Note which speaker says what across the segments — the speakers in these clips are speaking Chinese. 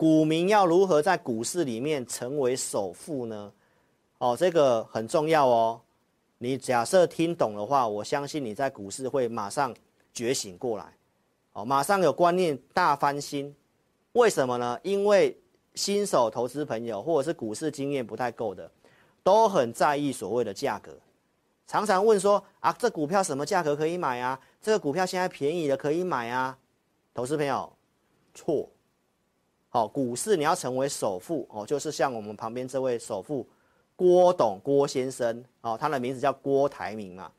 Speaker 1: 股民要如何在股市里面成为首富呢？哦，这个很重要哦。你假设听懂的话，我相信你在股市会马上觉醒过来，哦，马上有观念大翻新。为什么呢？因为新手投资朋友或者是股市经验不太够的，都很在意所谓的价格，常常问说啊，这股票什么价格可以买啊？这个股票现在便宜了可以买啊？投资朋友，错。好，股市你要成为首富哦，就是像我们旁边这位首富。郭董郭先生，哦，他的名字叫郭台铭嘛。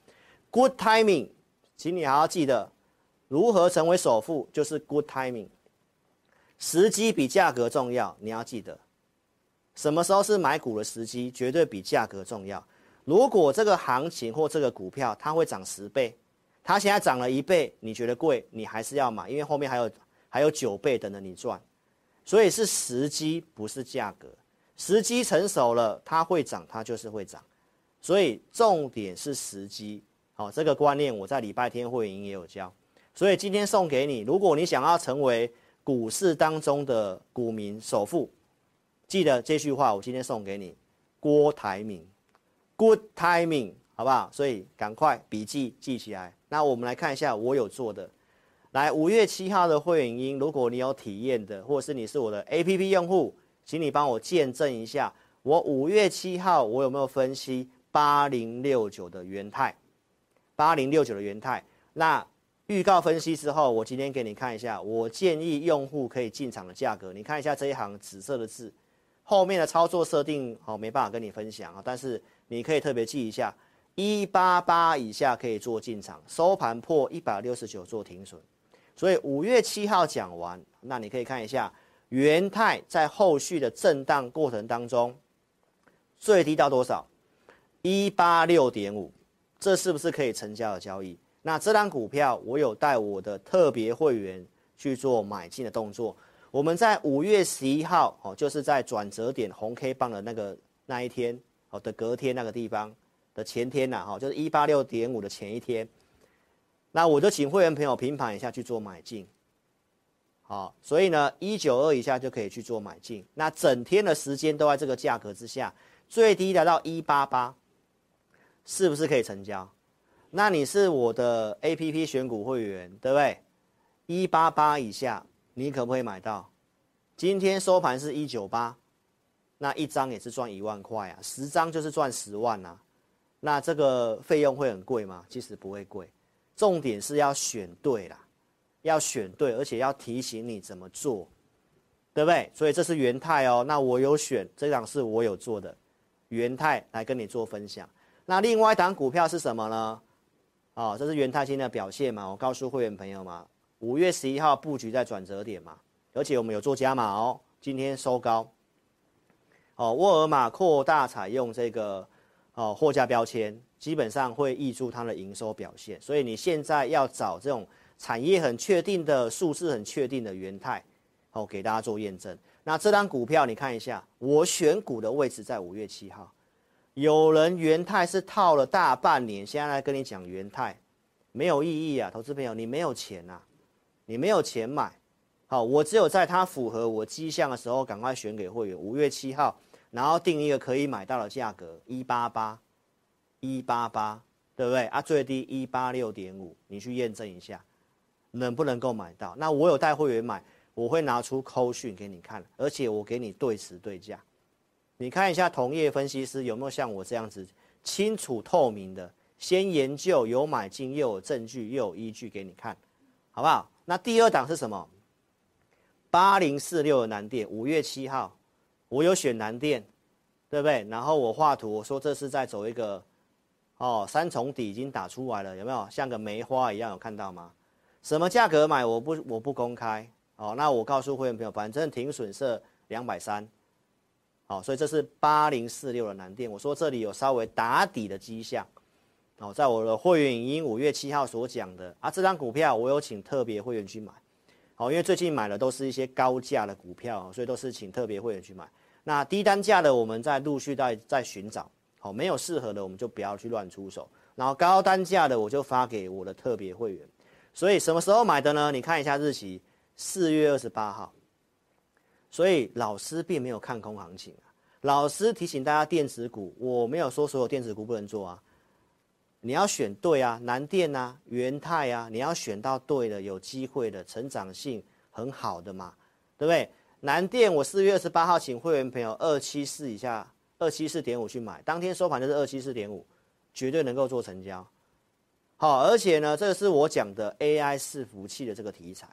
Speaker 1: Good timing，请你还要记得，如何成为首富就是 good timing。时机比价格重要，你要记得，什么时候是买股的时机，绝对比价格重要。如果这个行情或这个股票它会涨十倍，它现在涨了一倍，你觉得贵，你还是要买，因为后面还有还有九倍等着你赚。所以是时机，不是价格。时机成熟了，它会涨，它就是会涨，所以重点是时机。好，这个观念我在礼拜天会营也有教，所以今天送给你。如果你想要成为股市当中的股民首富，记得这句话，我今天送给你。郭台铭，Good timing，好不好？所以赶快笔记记起来。那我们来看一下我有做的。来，五月七号的会员音，如果你有体验的，或者是你是我的 APP 用户。请你帮我见证一下，我五月七号我有没有分析八零六九的元泰？八零六九的元泰，那预告分析之后，我今天给你看一下，我建议用户可以进场的价格。你看一下这一行紫色的字，后面的操作设定好没办法跟你分享啊，但是你可以特别记一下，一八八以下可以做进场，收盘破一百六十九做停损。所以五月七号讲完，那你可以看一下。元泰在后续的震荡过程当中，最低到多少？一八六点五，这是不是可以成交的交易？那这张股票我有带我的特别会员去做买进的动作。我们在五月十一号哦，就是在转折点红 K 棒的那个那一天哦的隔天那个地方的前天呐，哈，就是一八六点五的前一天。那我就请会员朋友平盘一下去做买进。好，所以呢，一九二以下就可以去做买进。那整天的时间都在这个价格之下，最低达到一八八，是不是可以成交？那你是我的 APP 选股会员，对不对？一八八以下，你可不可以买到？今天收盘是一九八，那一张也是赚一万块啊，十张就是赚十万啊。那这个费用会很贵吗？其实不会贵，重点是要选对啦。要选对，而且要提醒你怎么做，对不对？所以这是元泰哦。那我有选这档是我有做的元泰来跟你做分享。那另外一档股票是什么呢？哦，这是元泰新的表现嘛。我告诉会员朋友嘛，五月十一号布局在转折点嘛，而且我们有做加码哦。今天收高，哦，沃尔玛扩大采用这个哦货架标签，基本上会挹注它的营收表现。所以你现在要找这种。产业很确定的，数字很确定的元泰，好，给大家做验证。那这张股票你看一下，我选股的位置在五月七号。有人元泰是套了大半年，现在来跟你讲元泰没有意义啊，投资朋友，你没有钱啊，你没有钱买。好，我只有在它符合我迹象的时候，赶快选给会员。五月七号，然后定一个可以买到的价格，一八八，一八八，对不对啊？最低一八六点五，你去验证一下。能不能够买到？那我有带会员买，我会拿出扣讯给你看，而且我给你对时对价。你看一下同业分析师有没有像我这样子清楚透明的，先研究有买进又有证据又有依据给你看，好不好？那第二档是什么？八零四六的南电，五月七号，我有选南电，对不对？然后我画图，我说这是在走一个哦三重底已经打出来了，有没有像个梅花一样？有看到吗？什么价格买？我不我不公开哦。那我告诉会员朋友，反正停损设两百三，好，所以这是八零四六的南电。我说这里有稍微打底的迹象，哦，在我的会员已经五月七号所讲的啊，这张股票我有请特别会员去买，好，因为最近买的都是一些高价的股票，所以都是请特别会员去买。那低单价的我们在陆续在在寻找，好，没有适合的我们就不要去乱出手，然后高单价的我就发给我的特别会员。所以什么时候买的呢？你看一下日期，四月二十八号。所以老师并没有看空行情啊。老师提醒大家，电子股我没有说所有电子股不能做啊，你要选对啊，南电啊、元泰啊，你要选到对的、有机会的、成长性很好的嘛，对不对？南电我四月二十八号请会员朋友二七四以下，二七四点五去买，当天收盘就是二七四点五，绝对能够做成交。好，而且呢，这是我讲的 AI 伺服器的这个题材，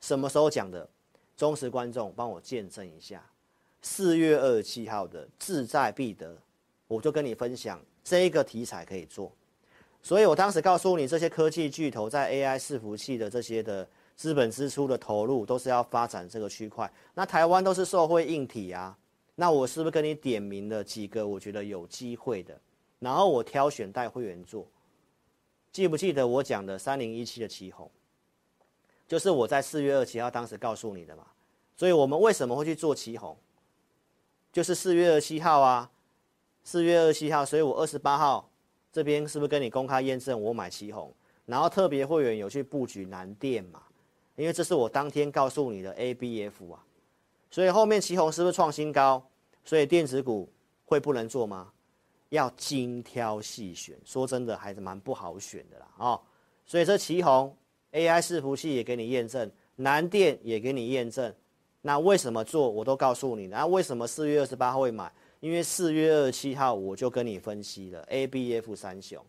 Speaker 1: 什么时候讲的？忠实观众帮我见证一下。四月二十七号的志在必得，我就跟你分享这个题材可以做。所以我当时告诉你，这些科技巨头在 AI 伺服器的这些的资本支出的投入，都是要发展这个区块。那台湾都是受惠硬体啊，那我是不是跟你点名了几个我觉得有机会的？然后我挑选带会员做。记不记得我讲的三零一七的奇红，就是我在四月二十七号当时告诉你的嘛？所以我们为什么会去做奇红？就是四月二十七号啊，四月二十七号，所以我二十八号这边是不是跟你公开验证我买奇红？然后特别会员有去布局南电嘛？因为这是我当天告诉你的 ABF 啊，所以后面奇红是不是创新高？所以电子股会不能做吗？要精挑细选，说真的还是蛮不好选的啦哦，所以这奇鋐 AI 伺服器也给你验证，南电也给你验证，那为什么做我都告诉你，那为什么四月二十八号会买？因为四月二十七号我就跟你分析了 ABF 三雄，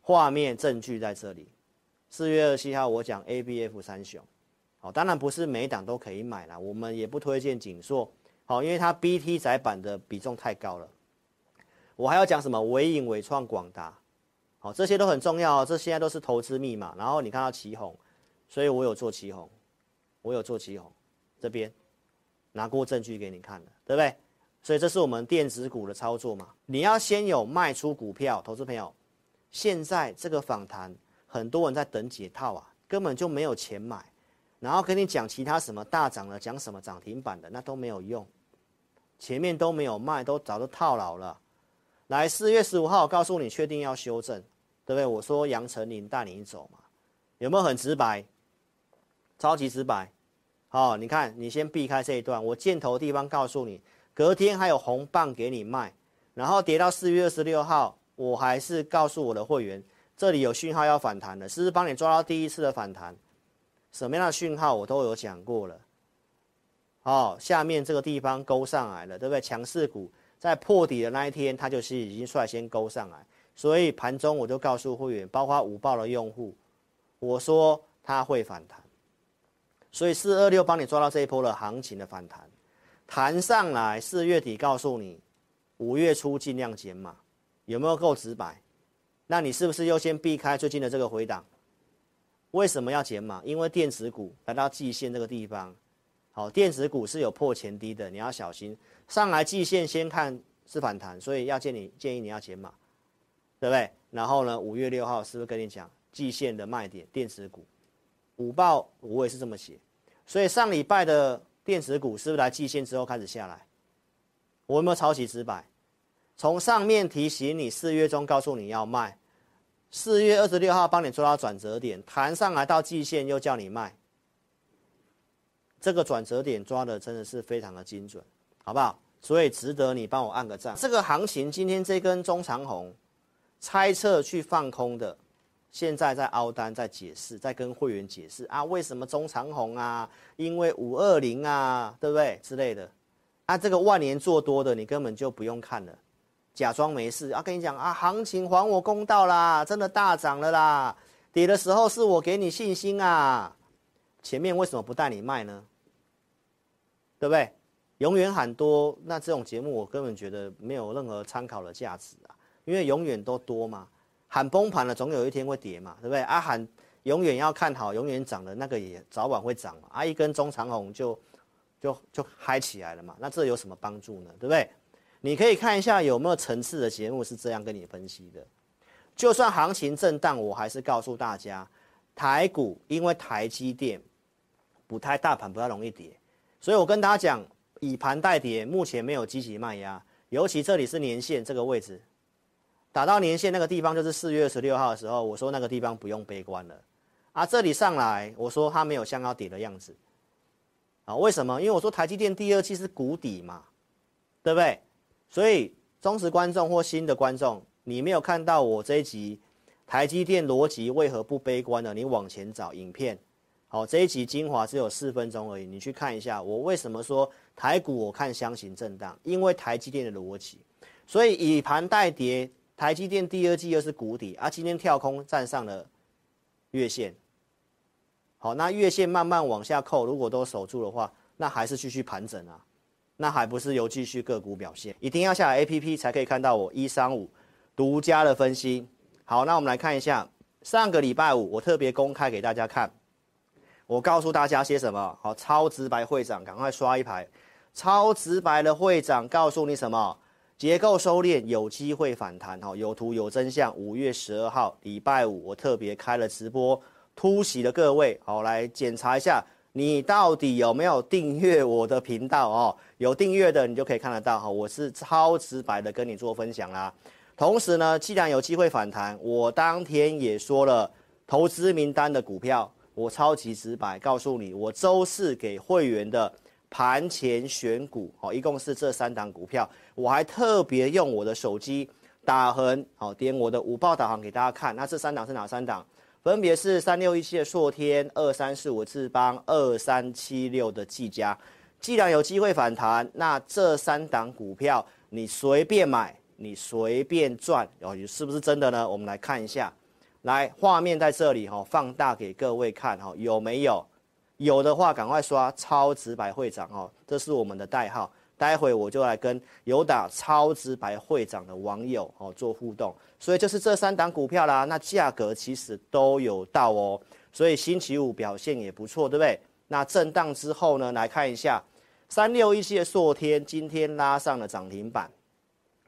Speaker 1: 画面证据在这里，四月二十七号我讲 ABF 三雄，好，当然不是每一档都可以买啦，我们也不推荐景硕，好，因为它 BT 载板的比重太高了。我还要讲什么？纬颖、纬创、广达，好，这些都很重要。这现在都是投资密码。然后你看到奇鋐，所以我有做奇鋐，我有做奇鋐，这边拿过证据给你看了，对不对？所以这是我们电子股的操作嘛。你要先有卖出股票，投资朋友，现在这个访谈，很多人在等解套啊，根本就没有钱买。然后跟你讲其他什么大涨了，讲什么涨停板的，那都没有用，前面都没有卖，都早就套牢了。来，四月十五号，告诉你，确定要修正，对不对？我说杨丞琳带你走嘛，有没有很直白？超级直白。好，你看，你先避开这一段，我箭头地方告诉你，隔天还有红棒给你卖，然后跌到四月二十六号，我还是告诉我的会员，这里有讯号要反弹的，是不是帮你抓到第一次的反弹？什么样的讯号我都有讲过了。好，下面这个地方勾上来了，对不对？强势股。在破底的那一天，它就是已经率先勾上来，所以盘中我就告诉会员，包括五报的用户，我说它会反弹，所以四二六帮你抓到这一波的行情的反弹，弹上来四月底告诉你，五月初尽量减码，有没有够直白？那你是不是优先避开最近的这个回档？为什么要减码？因为电子股来到季线这个地方。好，电子股是有破前低的，你要小心。上来季线先看是反弹，所以要建议建议你要减码，对不对？然后呢，五月六号是不是跟你讲季线的卖点？电子股五报我也是这么写，所以上礼拜的电子股是不是来季线之后开始下来？我有没有超级直白？从上面提醒你，四月中告诉你要卖，四月二十六号帮你做到转折点，弹上来到季线又叫你卖。这个转折点抓的真的是非常的精准，好不好？所以值得你帮我按个赞。这个行情今天这根中长红，猜测去放空的，现在在凹单，在解释，在跟会员解释啊，为什么中长红啊？因为五二零啊，对不对？之类的。啊，这个万年做多的，你根本就不用看了，假装没事啊。跟你讲啊，行情还我公道啦，真的大涨了啦，跌的时候是我给你信心啊。前面为什么不带你卖呢？对不对？永远喊多，那这种节目我根本觉得没有任何参考的价值啊，因为永远都多嘛。喊崩盘了，总有一天会跌嘛，对不对？啊，喊永远要看好，永远涨的那个也早晚会涨嘛。啊，一根中长红就就就嗨起来了嘛，那这有什么帮助呢？对不对？你可以看一下有没有层次的节目是这样跟你分析的。就算行情震荡，我还是告诉大家，台股因为台积电。不太大盘不太容易跌，所以我跟大家讲，以盘代跌，目前没有积极卖压，尤其这里是年线这个位置，打到年线那个地方就是四月二十六号的时候，我说那个地方不用悲观了，啊，这里上来我说它没有像要跌的样子，啊，为什么？因为我说台积电第二季是谷底嘛，对不对？所以忠实观众或新的观众，你没有看到我这一集台积电逻辑为何不悲观呢？你往前找影片，好，这一集精华只有四分钟而已，你去看一下我为什么说台股我看箱型震荡，因为台积电的逻辑，所以以盘带跌，台积电第二季又是谷底，啊，今天跳空站上了月线。好，那月线慢慢往下扣，如果都守住的话，那还是继续盘整啊，那还不是有继续个股表现？一定要下 APP 才可以看到我一三五独家的分析。好，那我们来看一下上个礼拜五我特别公开给大家看，我告诉大家些什么？好，超直白会长，赶快刷一排。超直白的会长告诉你什么？结构收敛有机会反弹。好，有图有真相。五月十二号礼拜五我特别开了直播。突袭的各位，好，来检查一下，你到底有没有订阅我的频道哦？有订阅的，你就可以看得到哈。我是超直白的跟你做分享啦。同时呢，既然有机会反弹，我当天也说了投资名单的股票，我超级直白告诉你，我周四给会员的盘前选股，哦，一共是这三档股票，我还特别用我的手机打横，好，点我的五报导航给大家看。那这三档是哪三档？分别是三六一七的硕天、二三四五的智邦、二三七六的技嘉。既然有机会反弹，那这三档股票你随便买，你随便赚，哦，是不是真的呢？我们来看一下，来画面在这里哈，放大给各位看哈，有没有？有的话赶快刷超直白会长哦，这是我们的代号。待会我就来跟有打超直白会长的网友哦做互动，所以就是这三档股票啦，那价格其实都有到哦，所以星期五表现也不错，对不对？那震荡之后呢，来看一下三六一七的硕天今天拉上了涨停板，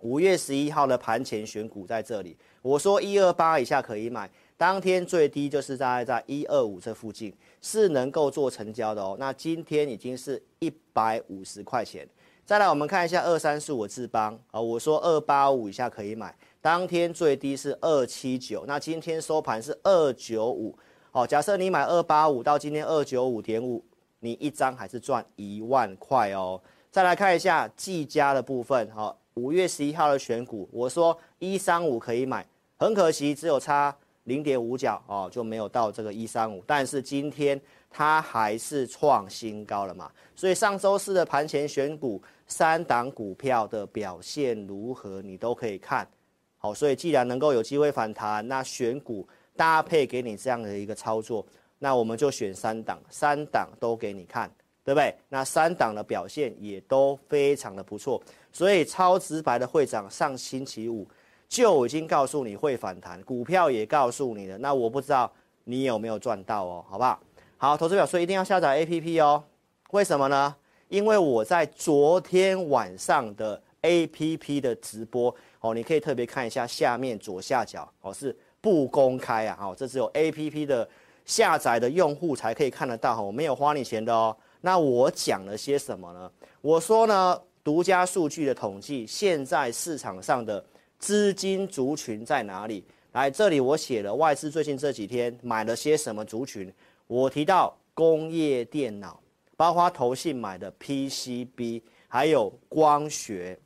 Speaker 1: 五月十一号的盘前选股在这里，我说一二八以下可以买，当天最低就是大概在一二五这附近是能够做成交的哦，那今天已经是一百五十块钱。再来，我们看一下二三四五智邦啊，我说二八五以下可以买，当天最低是二七九，那今天收盘是二九五，好，假设你买二八五到今天二九五点五，你一张还是赚一万块哦。再来看一下技嘉的部分，好，五月十一号的选股，我说一三五可以买，很可惜只有差零点五角哦，就没有到这个一三五，但是今天。它还是创新高了嘛？所以上周四的盘前选股三档股票的表现如何，你都可以看。好，所以既然能够有机会反弹，那选股搭配给你这样的一个操作，那我们就选三档，三档都给你看，对不对？那三档的表现也都非常的不错。所以超直白的会长上星期五就已经告诉你会反弹，股票也告诉你了。那我不知道你有没有赚到哦，好不好？好，投资表，说一定要下载 APP 哦。为什么呢？因为我在昨天晚上的 APP 的直播哦，你可以特别看一下下面左下角哦，是不公开啊。哦，这只有 APP 的下载的用户才可以看得到，我没有花你钱的哦。那我讲了些什么呢？我说呢，独家数据的统计，现在市场上的资金族群在哪里？来，这里我写了外资最近这几天买了些什么族群。我提到工业电脑，包括投信买的 PCB，还有光学，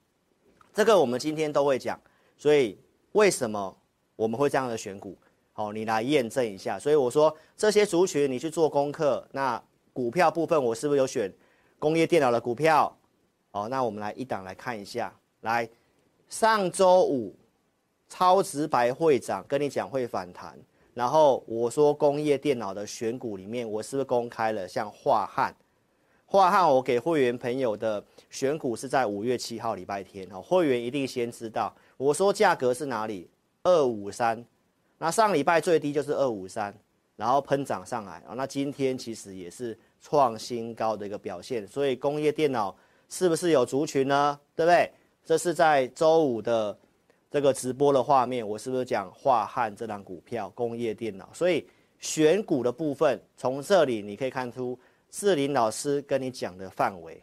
Speaker 1: 这个我们今天都会讲。所以为什么我们会这样的选股？好，你来验证一下。所以我说这些族群你去做功课。那股票部分我是不是有选工业电脑的股票？好，那我们来一档来看一下。来，上周五超直白会长跟你讲会反弹。然后我说工业电脑的选股里面，我是不是公开了像樺汉？樺汉我给会员朋友的选股是在五月七号礼拜天，哦，会员一定先知道。我说价格是哪里？二五三，那上礼拜最低就是二五三，然后喷涨上来啊，那今天其实也是创新高的一个表现。所以工业电脑是不是有族群呢？对不对？这是在周五的。这个直播的画面，我是不是讲华汉这档股票工业电脑？所以选股的部分，从这里你可以看出志林老师跟你讲的范围。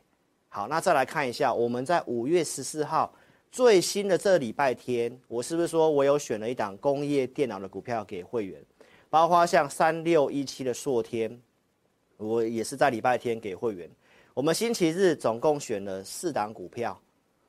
Speaker 1: 好，那再来看一下，我们在五月十四号最新的这礼拜天，我是不是说我有选了一档工业电脑的股票给会员，包括像三六一七的硕天，我也是在礼拜天给会员。我们星期日总共选了四档股票，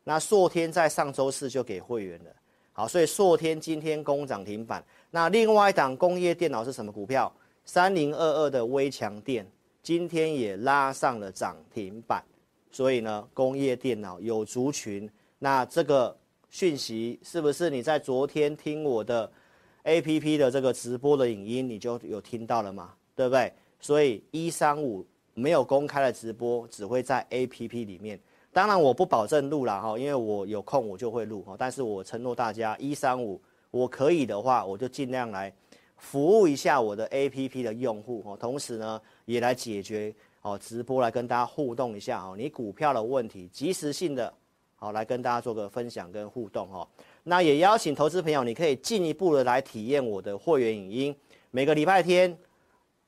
Speaker 1: 那硕天在上周四就给会员了。好，所以硕天今天攻涨停板。那另外一档工业电脑是什么股票？三零二二的微强电今天也拉上了涨停板。所以呢，工业电脑有族群。那这个讯息是不是你在昨天听我的 APP 的这个直播的影音，你就有听到了嘛？对不对？所以一三五没有公开的直播，只会在 APP 里面。当然我不保证录了哈，因为我有空我就会录哈。但是我承诺大家，一三五我可以的话，我就尽量来服务一下我的 APP 的用户哦。同时呢，也来解决哦直播来跟大家互动一下哦。你股票的问题，及时性的，好来跟大家做个分享跟互动哈。那也邀请投资朋友，你可以进一步的来体验我的会员影音，每个礼拜天。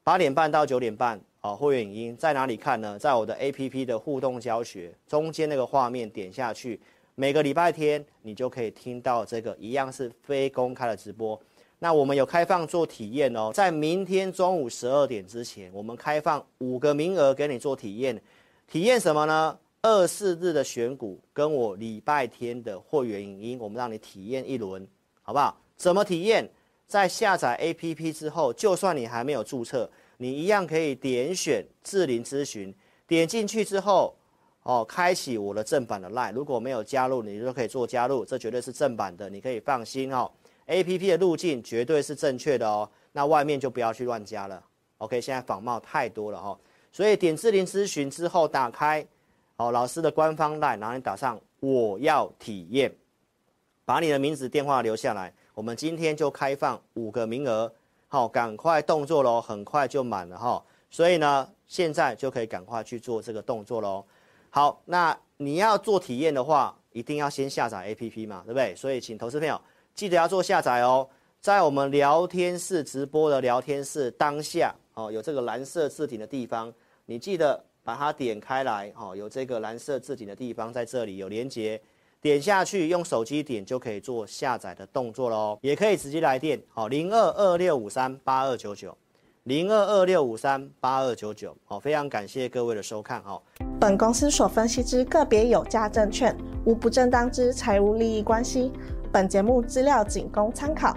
Speaker 1: 八点半到九点半，啊，会员影音在哪里看呢？在我的 APP 的互动教学中间那个画面点下去，每个礼拜天你就可以听到这个一样是非公开的直播。那我们有开放做体验哦，在明天中午十二点之前，我们开放五个名额给你做体验。体验什么呢？二四日的选股跟我礼拜天的会员影音，我们让你体验一轮，好不好？怎么体验？在下载 APP 之后，就算你还没有注册，你一样可以点选智霖咨询，点进去之后，哦，开启我的正版的 LINE。如果没有加入，你就可以做加入，这绝对是正版的，你可以放心哦。APP 的路径绝对是正确的哦，那外面就不要去乱加了。OK，现在仿冒太多了哦，所以点智霖咨询之后，打开哦老师的官方 LINE，然后你打上我要体验，把你的名字电话留下来。我们今天就开放五个名额，好，赶快动作喽，很快就满了哈。所以呢，现在就可以赶快去做这个动作喽。好，那你要做体验的话，一定要先下载 APP 嘛，对不对？所以请投资朋友记得要做下载哦。在我们聊天室直播的聊天室当下，哦，有这个蓝色字体的地方，你记得把它点开来，哦，有这个蓝色字体的地方在这里有连接。点下去，用手机点就可以做下载的动作喽，也可以直接来电，好，零二二六五三八二九九，零二二六五三八二九九，好，非常感谢各位的收看，哈。
Speaker 2: 本公司所分析之个别有价证券，无不正当之财务利益关系。本节目资料仅供参考，